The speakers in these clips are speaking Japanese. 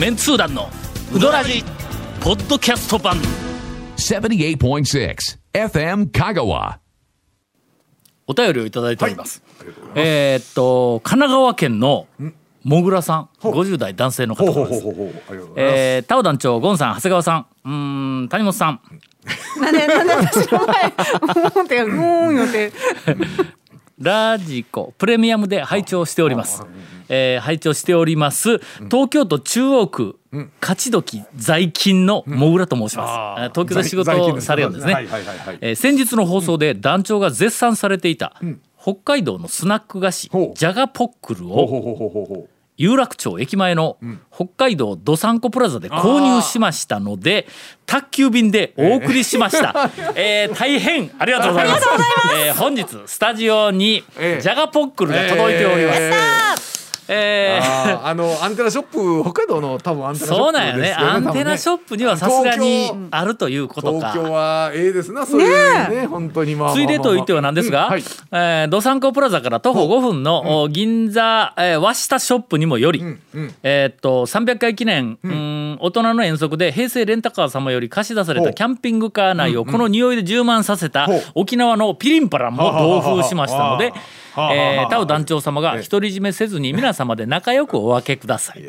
メンツー団のウドラジポッドキャスト版。78.6 FM Kagawa. お便りをいただいております、えーっと神奈川県のもぐらさん50代男性の方。ですほうほうほうありがとうございます。えー、タオ団長ゴンさん長谷川さんうーん谷本さん。なんでなんで私の前うんってうーん言って。ラジコプレミアムで拝聴しております。えー、拝聴しております。東京都中央区勝どき在勤のもぐらと申します。えー。東京で仕事をされるんですね。はえー先日の放送で団長が絶賛されていた北海道のスナック菓子ほう。ジャガポックルを有楽町駅前の北海道どさんこプラザで購入しましたので宅急便でお送りしました、えー大変ありがとうございます。えー本日スタジオにジえ。えャガポックルが届いております、ええ。ーあーあのアンテナショップ北海道の多分アンテナショップそうなんやね。アンテナショップにはさすがにあるということ東京かはええですなそういうね本当にまあついでと言ってはなんですが、うんはい。えーどさんこプラザから徒歩5分の、お銀座、えー、和下ショップにもより、うんうん。えーっと300回記念、うん。大人の遠足で平成レンタカー様より貸し出されたキャンピングカー内をこの匂いで充満させた沖縄のピリンパラも同封しましたのでえー団長様が独り占めせずに皆様で仲良くお分けください。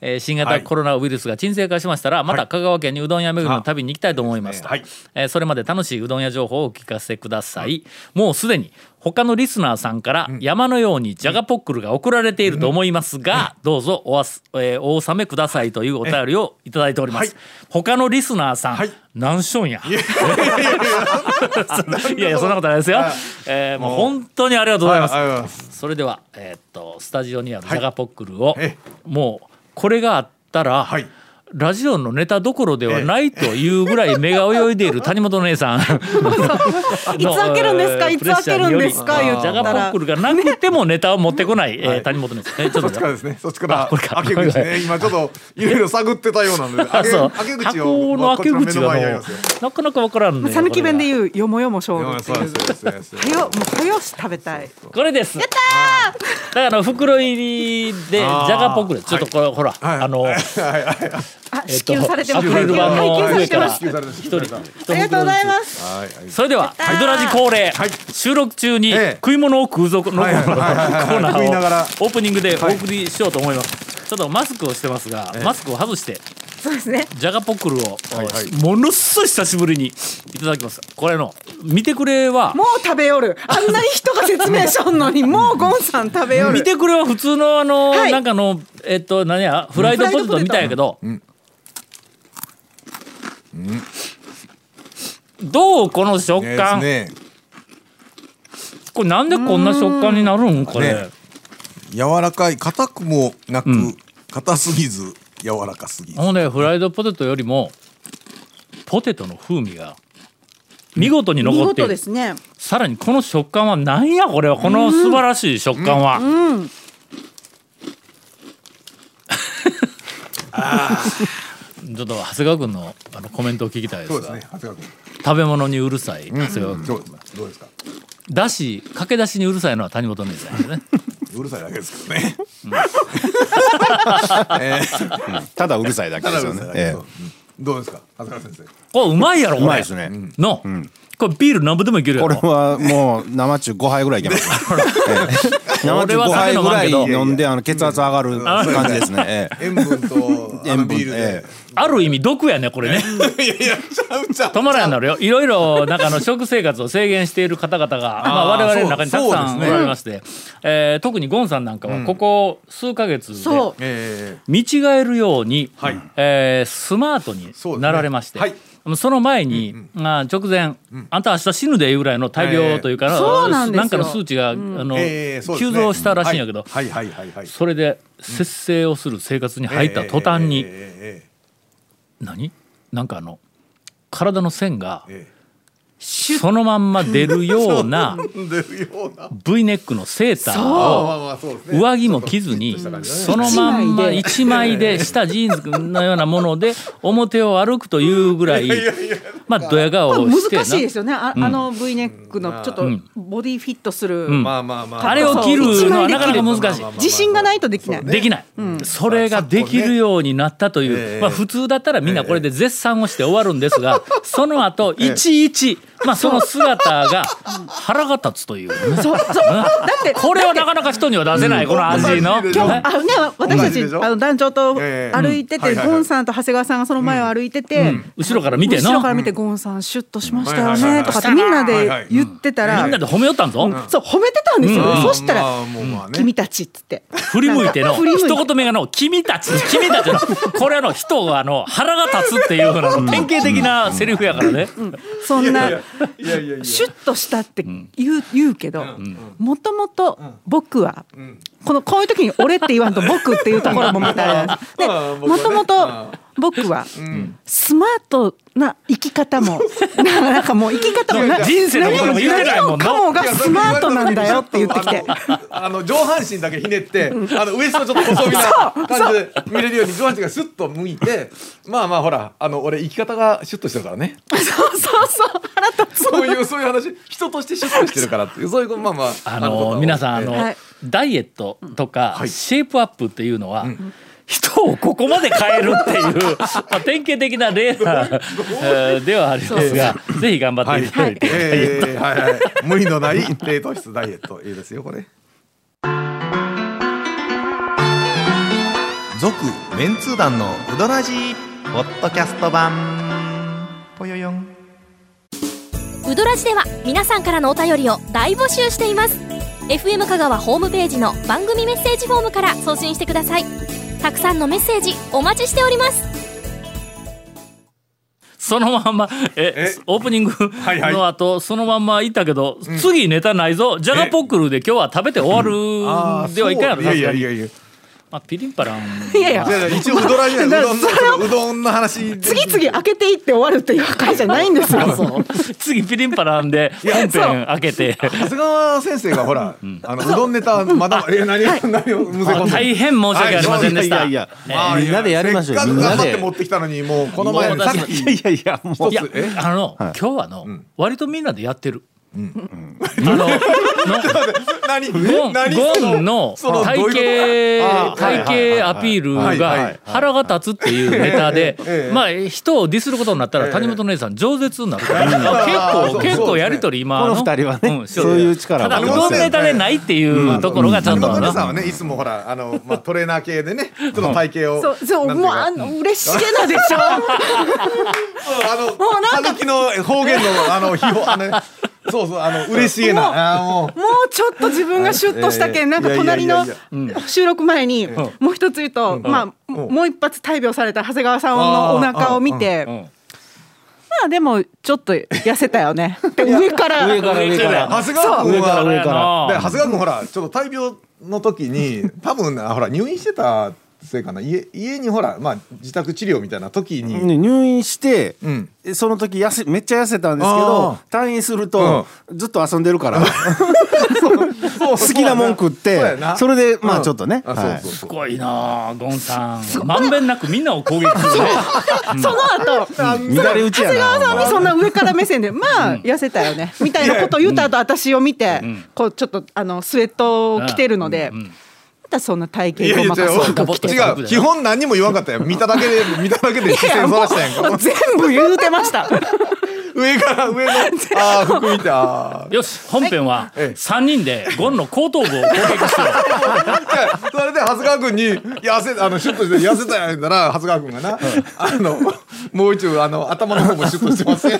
えー新型コロナウイルスが沈静化しましたら、また香川県にうどん屋巡りの旅に行きたいと思います。と、はい。えーそれまで楽しいうどん屋情報をお聞かせください、もうすでに他のリスナーさんから山のようにジャガポックルが送られていると思いますが、どうぞおわす、えーお納めくださいというお便りをいただいております、はい。他のリスナーさん、はい。何しょんやいやいやそんなことないですよ、えーもう。本当にありがとうございます、それでは、えーっとスタジオにあるジャガポックルを、え。もうこれがあったら、はいラジオのネタどころではないというぐらい目が泳いでいる谷本姉さん。いつ開けるんですか？の いつ開けるんですか？ジャガポッら。クルがなくてもネタを持ってこない、えー谷本姉さん、えーちょっとそっちからですね。そっちから開け口ね。今ちょっといろいろ探ってたようなので。開け開け口箱をの開け口がなかなかわからんね。讃岐弁でう言うよもよも勝負はよもうはよし食べたいこれです。やっただから袋入りでジャガポックルちょっとこれ、ほら、はい。あの支給されてます。ありがとうございます。たはいはいそれではウドラジ恒例、はい。収録中にええ。食い物を食うぞのコーナーをオープニングでお送りしようと思います、ちょっとマスクをしてますが、マスクを外してそうですね。ジャガポックルを、ものすごい久しぶりにいただきます。これの見てくれはもう食べよる。あんなに人が説明しとんのに もうゴンさん食べよる。見てくれは普通のあの、はい。なんかのえっと何やフライドポテトみたいやけど、どうこの食ね感、ねこれなんでこんな食感になるん？これ、ね柔らかい硬くもなく、うん。硬すぎず柔らかすぎず。ほんでフライドポテトよりもポテトの風味が見事に見残っている。事ですね。さらにこの食感はなんやこれは？この素晴らしい食感は、うん ちょっと長谷川君のあのコメントを聞きたいですがそうですね長谷川君。食べ物にうるさい長谷川君、どうどうですか？だし駆け出しにうるさいのは谷本姉さんですね。うるさいだけですけどね。ただうるさいだけたですよね。えそううん。どうですか？長谷川先生。これうまいやろこれ。えうまいですね。の、これビール何部でもいけるやこれろはもう生中5杯ぐらいいけます。ね。ええ。生中5杯ぐらい飲んであの血圧上がる 感じですね。ええ。塩分とあの塩分ビールで。えある意味毒やねこれね。いやいやちゃうちゃう。止まらんなるよ。いろいろなんかあの食生活を制限している方々がまあ、我々の中にたくさんおられまして、えー特にゴンさんなんかはここ数ヶ月でそう。え。見違えるように、はい。えースマートにそうですね。なられまして。はいその前に、まあ、直前、あんた明日死ぬでいうぐらいの大病というか、そうなんかの数値が、あの急増したらしいんやけど、それで節制をする生活に入った途端に、ええ。何？なんかあの体の線がええそのまんま出るような V ネックのセーターまあを上着も着ずにそのまんま一枚で。下ジーンズのようなもので表を歩くというぐらいまあドヤ顔をしてな。難しいですよね。あ,、あの V ネックのちょっとうん。ボディフィットする、ん。まあまあまあ。あれを着るのはなかなか難しい。自信がないとできない、できない、それができるようになったという、ええまあ、普通だったらみんなこれで絶賛をして終わるんですが、その後いちいち、まあ、その姿が腹が立つというね、そう。そう。だってこれはなかなか人には出せない、この味の。同じでしょね。あのね私たちあの団長とええ。歩いてて、うん。はいはいはい。ゴンさんと長谷川さんがその前を歩いてて、後ろから見て後ろのから見てゴンさんシュッとしましたよねとかってみんなで言ってたら、みんなで褒めよったんぞ、そう褒めてたんですよ、うん。そしたら、まあもうまあね。君たちっつって。振り向いての一言目がの「君たち君たちの」これあの人があの腹が立つっていうふうなの典型的なセリフやからね。そんないやいやいやシュッとしたって言う,、言うけどもともと僕は、このこういう時に「俺」って言わんと「僕」っていうところもまたある。でうんもともと僕はスマートな生き方も。なんかもう生き方もな人生のことも言ってないもんながスマートなんだよって言ってきて。あの上半身だけひねってあのウエストちょっと細身な感じで見れるように上半身がスッと向いてまあまあほらあの俺生き方がシュッとしてるからね。そうそうそう腹立つ。そういうそういう話。人としてシュッとしてるからっていう。そういうまあまああの皆さんあの、はい。ダイエットとか、はい。シェイプアップっていうのは、人をここまで変えるっていう、まあ、典型的な例 ではありますがぜひ頑張っていただいて、えーはい。はい無理のない低糖質ダイエット。いいですよこれ。続メンツー団のウドラジーポッドキャスト版。ぽよよん。ウドラジでは皆さんからのお便りを大募集しています。FM 香川ホームページの番組メッセージフォームから送信してくださいたくさんのメッセージお待ちしております。そのまんまええ？オープニングはいはい。の後、そのまんまいったけど、次ネタないぞ。ジャガポックルで今日は食べて終わるではいかんやろいやさすがにいやいや。いやいまあ、ピリンパラン いやいや。やいや一応うどらじゃない。うどんのうどんの話次々開けていって終わるっていう回じゃないんですよ。次ピリンパランで本編開けて。長谷川先生がほら、あのうどんネタまだ、え何を何をむせ込んで大変申し訳ありませんでした、いやいやみんなでやりましょう。みんなで。持ってきたのにもうこの前いやいやいやもう。いやえあの、今日はの、割とみんなでやってる、あのの 何ゴン何ゴンのその体型体型アピールがい腹が立つっていうネタで ええ。まあ人をディスることになったら谷本姉さん饒舌になるから。結構そう結構やりとり今この二人はねうんそういう力をただうどんネタでないっていうところがちょっと谷本さん。はなねいつもほらあの、まあ、トレーナー系でねちょっと体型をそうそうもうあの嬉しげなでしょ。あのたぬきの方言のあの秘宝あのねそうそうあの嬉しげな。もうもう。ちょっと自分がシュッとしたけんなんか隣の収録前にもう一つ言うとまあもう一発大病された長谷川さんのお腹を見て。うん。まあでもちょっと痩せたよね。って上から。上から上から。長谷川君上から。は上から。で長谷川君ほらちょっと大病の時に多分ねほら入院してたせいかな。家家にほらまあ自宅治療みたいな時に、ね入院して、うん。その時痩せめっちゃ痩せたんですけあど退院すると、ずっと遊んでるから。好きなもん食ってそれでまうん。あちょっとね、あはいそうそう。そうすごいなあゴンさん。まんべんなくみんなを攻撃するね。その後乱れ打ちや長谷川さんなにそんな上から目線でまあ痩せたよねみたいなことを言った後私を見てこうちょっとあのスウェットを着てるのでうんまたそんな体型ごまかそうと着て。違う。基本何にも言わんかったよ。見ただけで見ただけで視線そらしたやんか。全部言うてました。上から上のああ服見てああよし本編はええ。3人でゴンの後頭部を攻撃しようそれで長谷川君に痩せあのシュッとして痩せたやんたら長谷川君がなあのもう一応あの頭の方もシュッとしてますよ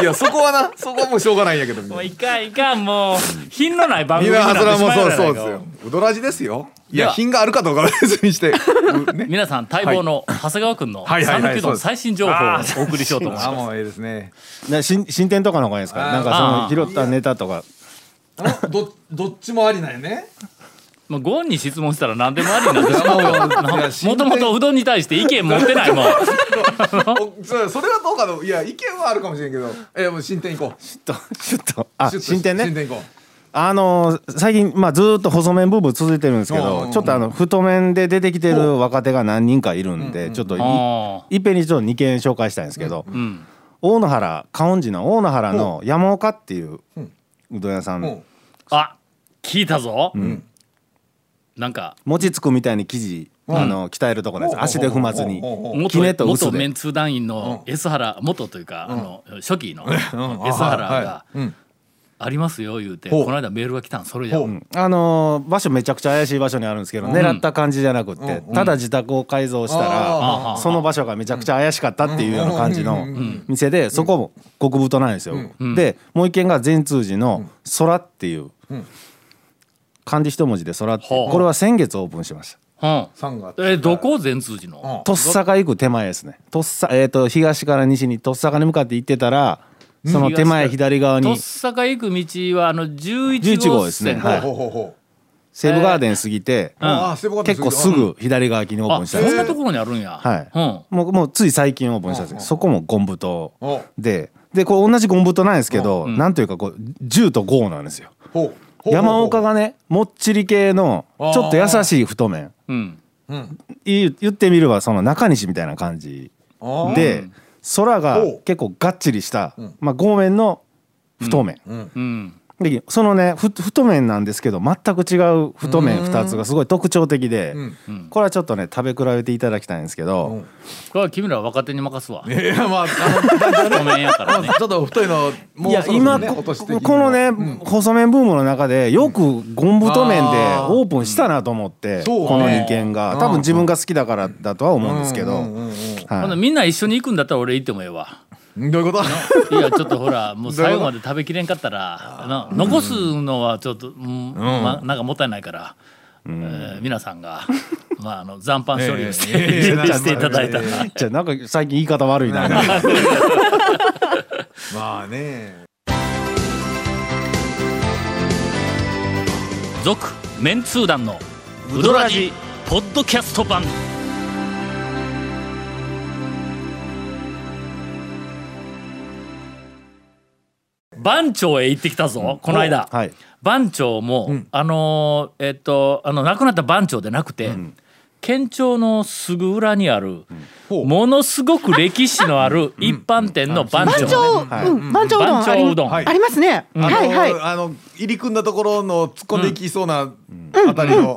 いやそこはなそこはもうしょうがないんやけどもういかんいかんもう品のない番な組になってしもうそうそうですよう。どらじですよ。いや品があるかどうかは別にして皆さん待望の 長谷川君のはいはいはい讃岐うどん最新情報をお送りしようと思います。あもうええですね。な新進展とかの方がいいですか？なんかその拾ったネタとか。どどっちもありなんやねまあ、ゴンに質問したら何でもありになってしまう もともとうどんに対して意見持ってないもん。おそそれはどうかのいや意見はあるかもしれんけど。えもう進展行こう。シュッとシュッとあ進展ね。進展行こあのー最近まあずーっと細麺ブーム続いてるんですけうんうん。うんどちょっとあの太麺で出てきてる若手が何人かいるんでちょっといっぺんにちょっと2件紹介したいんですけどーうん。大野原観音寺の大野原の山岡っていううどん屋さん、うん。あ聞いたぞ、なんか餅つくみたいに生地、あの鍛えるところです。足で踏まずに。元元メンツー団員の S 原元というか、あの初期のん。S 原はいがうん。ありますよ言うて。この間メールが来たんそれじゃ。ほう。ん。あのー場所めちゃくちゃ怪しい場所にあるんですけど、狙った感じじゃなくって、ただ自宅を改造したら、その場所がめちゃくちゃ怪しかったっていうような感じの店で、そこも極太なんですよ。でもう一軒が善通寺の空っていう、漢字一文字で空ってこれは先月オープンしました。うん3月。えどこ善通寺の、とっさか行く手前ですね。とっさえっ、と東から西にとっさかに向かって行ってたら、その手前左側にとっさか行く道はあの11 11号号ですね。線はい。ほうほうほう西武ガーデン過ぎて、ああセブンガーデン結構すぐ左側にオープあンしたんです。よそんなところにあるんや。はい。うん。もうもうつい最近オープンしたんです。けどそこもゴンブトおで。でこれ同じゴンブトなんですけど、なんというかこう10と5なんですよ。ほう山岡がねもっちり系のちょっと優しい太麺。うん。言言ってみればその中西みたいな感じあで空が結構がっちりした、まあ、剛麺の太麺、うんでそのねふ太麺なんですけど全く違う太麺2つがすごい特徴的で、これはちょっとね食べ比べていただきたいんですけど、これは君ら若手に任すわ。いやまああごめんやから ちょっと太いのもいうやそろそろ今このね、細麺ブームの中でよくゴン太麺でオープンしたなと思って、この2軒が。多分自分が好きだからだとは思うんですけど、みんな一緒に行くんだったら俺行ってもええわどういうこと？いやちょっとほらもう最後まで食べきれんかったらな残すのはちょっと、うんまなんかもったいないから、えー皆さんが まああの残飯処理をして、ええ。え えしていただいた。ら、じゃあなんか最近言い方悪いな。まあね。続メンツー団のウドラジポッドキャスト版番町へ行ってきたぞ、この間、はい。番町も、あのーえっとあの亡くなった番町でなくて、県庁のすぐ裏にある、ものすごく歴史のある一般店の番長、番長うどん。あり番長うどん。ありますね。はいはい。あの入り組んだところの突っ込んでいきそうなあたりの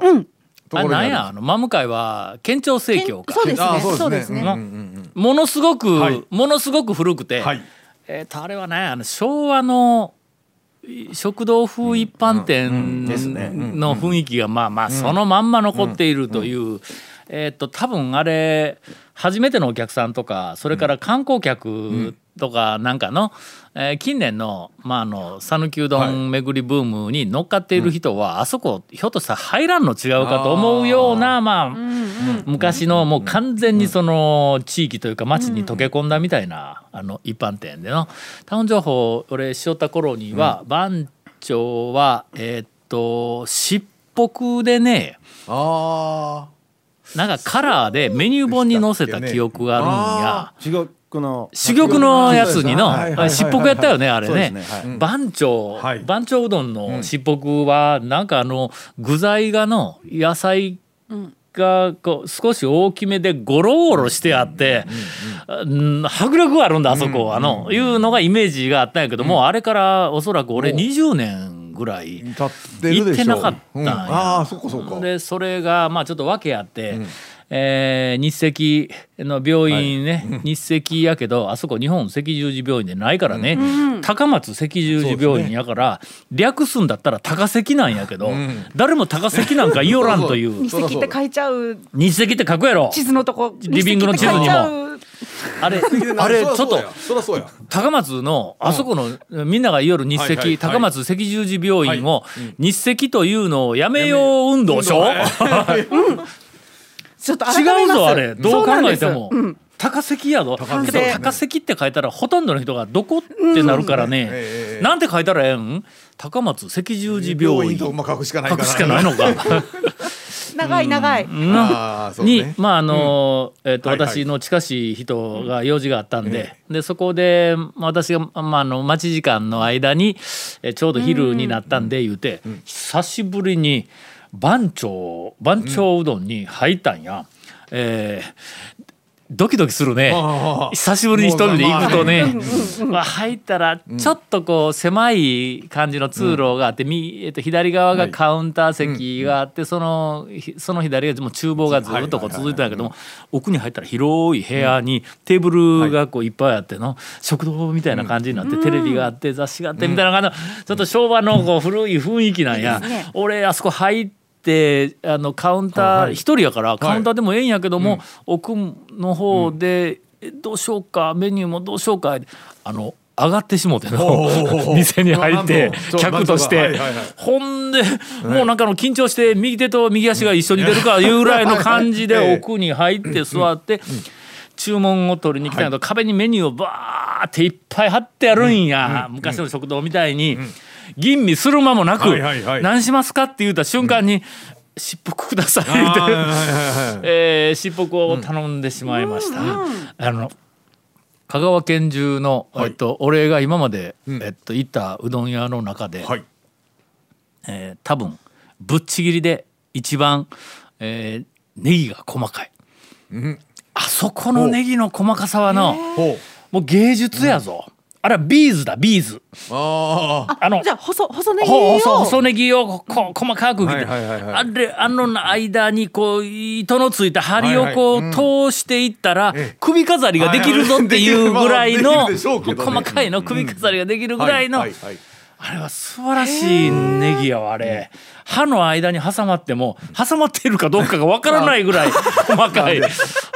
とこあろにあるなんやあの真向かいは県庁生協か。そうですね。ものすごく、はい。ものすごく古くて、はいえーとあれはねあの昭和のい食堂風一般店ですね。の雰囲気がまあまあそのまんま残っているという、えっと多分あれ初めてのお客さんとかそれから観光客とかなんかの、えー近年のまああの讃岐うどん巡りブームに乗っかっている人は、あそこひょっとしたら入らんの違うかと思うようなまあ昔のもう完全にその地域というか町に溶け込んだみたいなあの一般店でのタウン情報俺しよった頃には番長はえーっとしっぽくでねあなんかカラーでメニュー本に載せた記憶があるんや。珠玉の。珠玉のやつにのしっぽくやったよねあれね。ねはい。番長はい。番長うどんのしっぽくはなんかあの具材がの野菜がこう少し大きめでゴロゴロしてあってうん迫力があるんだあそこあのいうのがイメージがあったんやけどもあれからおそらく俺20年ぐらいあ立ってるでしょ行ってなかったんや。うん。ああそっかそっか。でそれがまあちょっと訳あって、えー日赤の病院ね、日赤やけどあそこ日本赤十字病院でないからね、高松赤十字病院やから、略すんだったら高赤なんやけど、誰も高赤なんか言いよらんという。日赤って書いちゃう。日赤って書くやろ。地図のとこ。リビングの地図にも。あれ あれちょっとそりゃそうや。高松のあそこのみんなが言いよる日赤、はいはいはい。高松赤十字病院を日赤というのをやめよう運動しょ、ちょっと改めます。違うぞあれ。どう考えても、高関やぞけど高関って書いたらほとんどの人がどこってなるからね、ええなんて書いたらええん？高松赤十字病院。病書くしかないか書らくしかないのか。長 い長い。ああそうにねまああの、えっとはいはい。私の近しい人が用事があったんで,、でそこでまあ私が、まあ、あの待ち時間の間にえちょうど昼になったんで言うて、久しぶりに番長番長うどんに入ったんや。えードキドキするね。久しぶりに一人で行くとね、まあ、入ったらちょっとこう狭い感じの通路があって、みえっと、左側がカウンター席があって、そのひその左がもう厨房がずっとこう続いてたんやけども、奥に入ったら広い部屋にテーブルがこういっぱいあっての食堂みたいな感じになって、テレビがあって雑誌があってみたいな感じのちょっと昭和のこう古い雰囲気なんや。俺あそこ入ってってあのカウンター一人やからカウンターでもええんやけども、奥の方で、えどうしようかメニューもどうしようかあの上がってしもての 店に入って客として。ほんでもうなんかの緊張して右手と右足が一緒に出るかいうぐらいの感じで奥に入って座って注文を取りに来たんやけど壁にメニューをバーっていっぱい貼ってあるんや。昔の食堂みたいに。吟味する間もなくはいはいはい「何しますか?」って言った瞬間に「しっぽくください」ってはいはいはい えーしっぽくを頼んでしまいました。あの香川県中の、えっと、俺が今まで、えっと、行ったうどん屋の中で、はい。えー多分ぶっちぎりで一番、えーネギが細かい、あそこのネギの細かさはの、もう芸術やぞ、あれはビーズだビーズ。あああのじゃあ細細ネギほを細細ネギをこ細かく切って、はいはいはいはい。あれあの間にこう糸のついた針をこう、通していったら、ええ。首飾りができるぞっていうぐらいの、細かいの首飾りができるぐらいの、はいはいはいあれは素晴らしいネギやわあれ。歯の間に挟まっても挟まっているかどうかがわからないぐらい細かい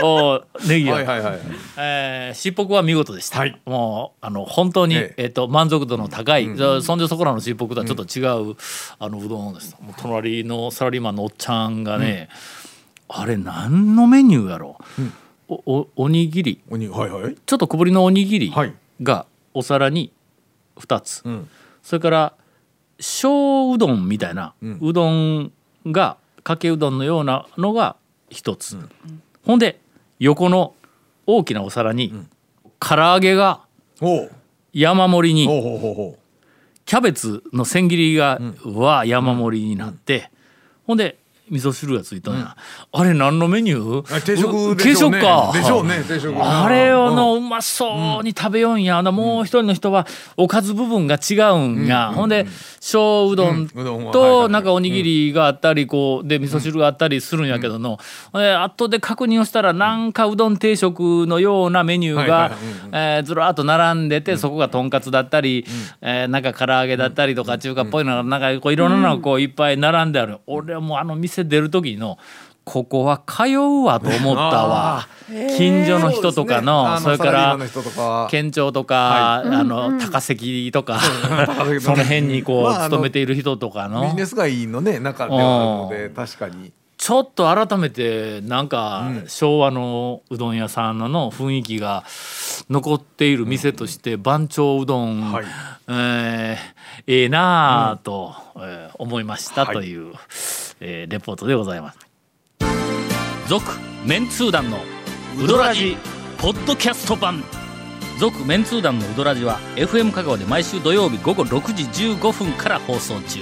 おネギや、はいはいはいえー、しっぽくは見事でした、はい。もうあの本当に、ええ。っと満足度の高い、じゃあそんでそこらのしっぽくとはちょっと違う、あのうどんです。もう隣のサラリーマンのおっちゃんがね、あれ何のメニューやろう、おおおにぎり。おにはいはい。ちょっと小ぶりのおにぎりはい。がお皿に2つ、んそれから小うどんみたいな、うどんがかけうどんのようなのが1つ、ほんで横の大きなお皿に、唐揚げが山盛りに、キャベツの千切りが、は山盛りになって、ほんで味噌汁がついたんや、あれ何のメニュー？あ定食うでしょうね。定食か。でしょうね定食。あれをのうまそうに食べようんや、もう一人の人はおかず部分が違うんや、ほんで小うどんとなんかおにぎりがあったりこうで味噌汁があったりするんやけどの、え後で確認をしたらなんかうどん定食のようなメニューがえーずらっと並んでて、そこがとんかつだったり、えーなんか唐揚げだったりとか中華っぽいのがなんかこういろんなのがこういっぱい並んである、俺はもうあの店出る時のここは通うわと思ったわ。近所の人とかのそ,、れからの人とか。県庁とか、あの高関とか、関その辺にこう、まあ勤めている人とかの。ビジネス街のね中ではあるので確かにちょっと改めてなんか昭和のうどん屋さんのの雰囲気が残っている店として番長うどん、はい。えーええなあと、えー思いましたという、えーレポートでございます。続メンツー団のウドラジポッドキャスト版。続メンツー団のウドラジは FM 香川で毎週土曜日午後6時15分から放送中